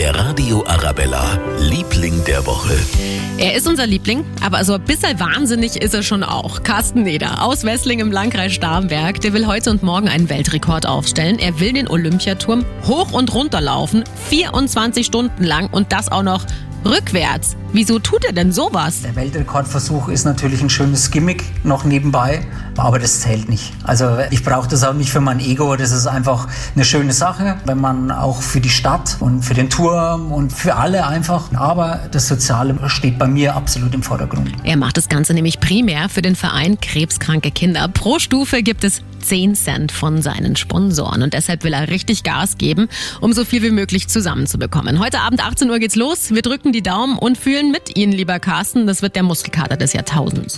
Der Radio Arabella, Liebling der Woche. Er ist unser Liebling, aber so ein bisschen wahnsinnig ist er schon auch. Carsten Neder aus Wessling im Landkreis Starnberg, der will heute und morgen einen Weltrekord aufstellen. Er will den Olympiaturm hoch und runter laufen, 24 Stunden lang und das auch noch rückwärts. Wieso tut er denn sowas? Der Weltrekordversuch ist natürlich ein schönes Gimmick noch nebenbei, aber das zählt nicht. Also ich brauche das auch nicht für mein Ego, das ist einfach eine schöne Sache, wenn man auch für die Stadt und für den Turm und für alle einfach, aber das Soziale steht bei mir absolut im Vordergrund. Er macht das Ganze nämlich primär für den Verein Krebskranke Kinder. Pro Stufe gibt es 10 Cent von seinen Sponsoren und deshalb will er richtig Gas geben, um so viel wie möglich zusammenzubekommen. Heute Abend 18 Uhr geht's los. Wir drücken die Daumen und fühlen mit Ihnen, lieber Carsten. Das wird der Muskelkater des Jahrtausends.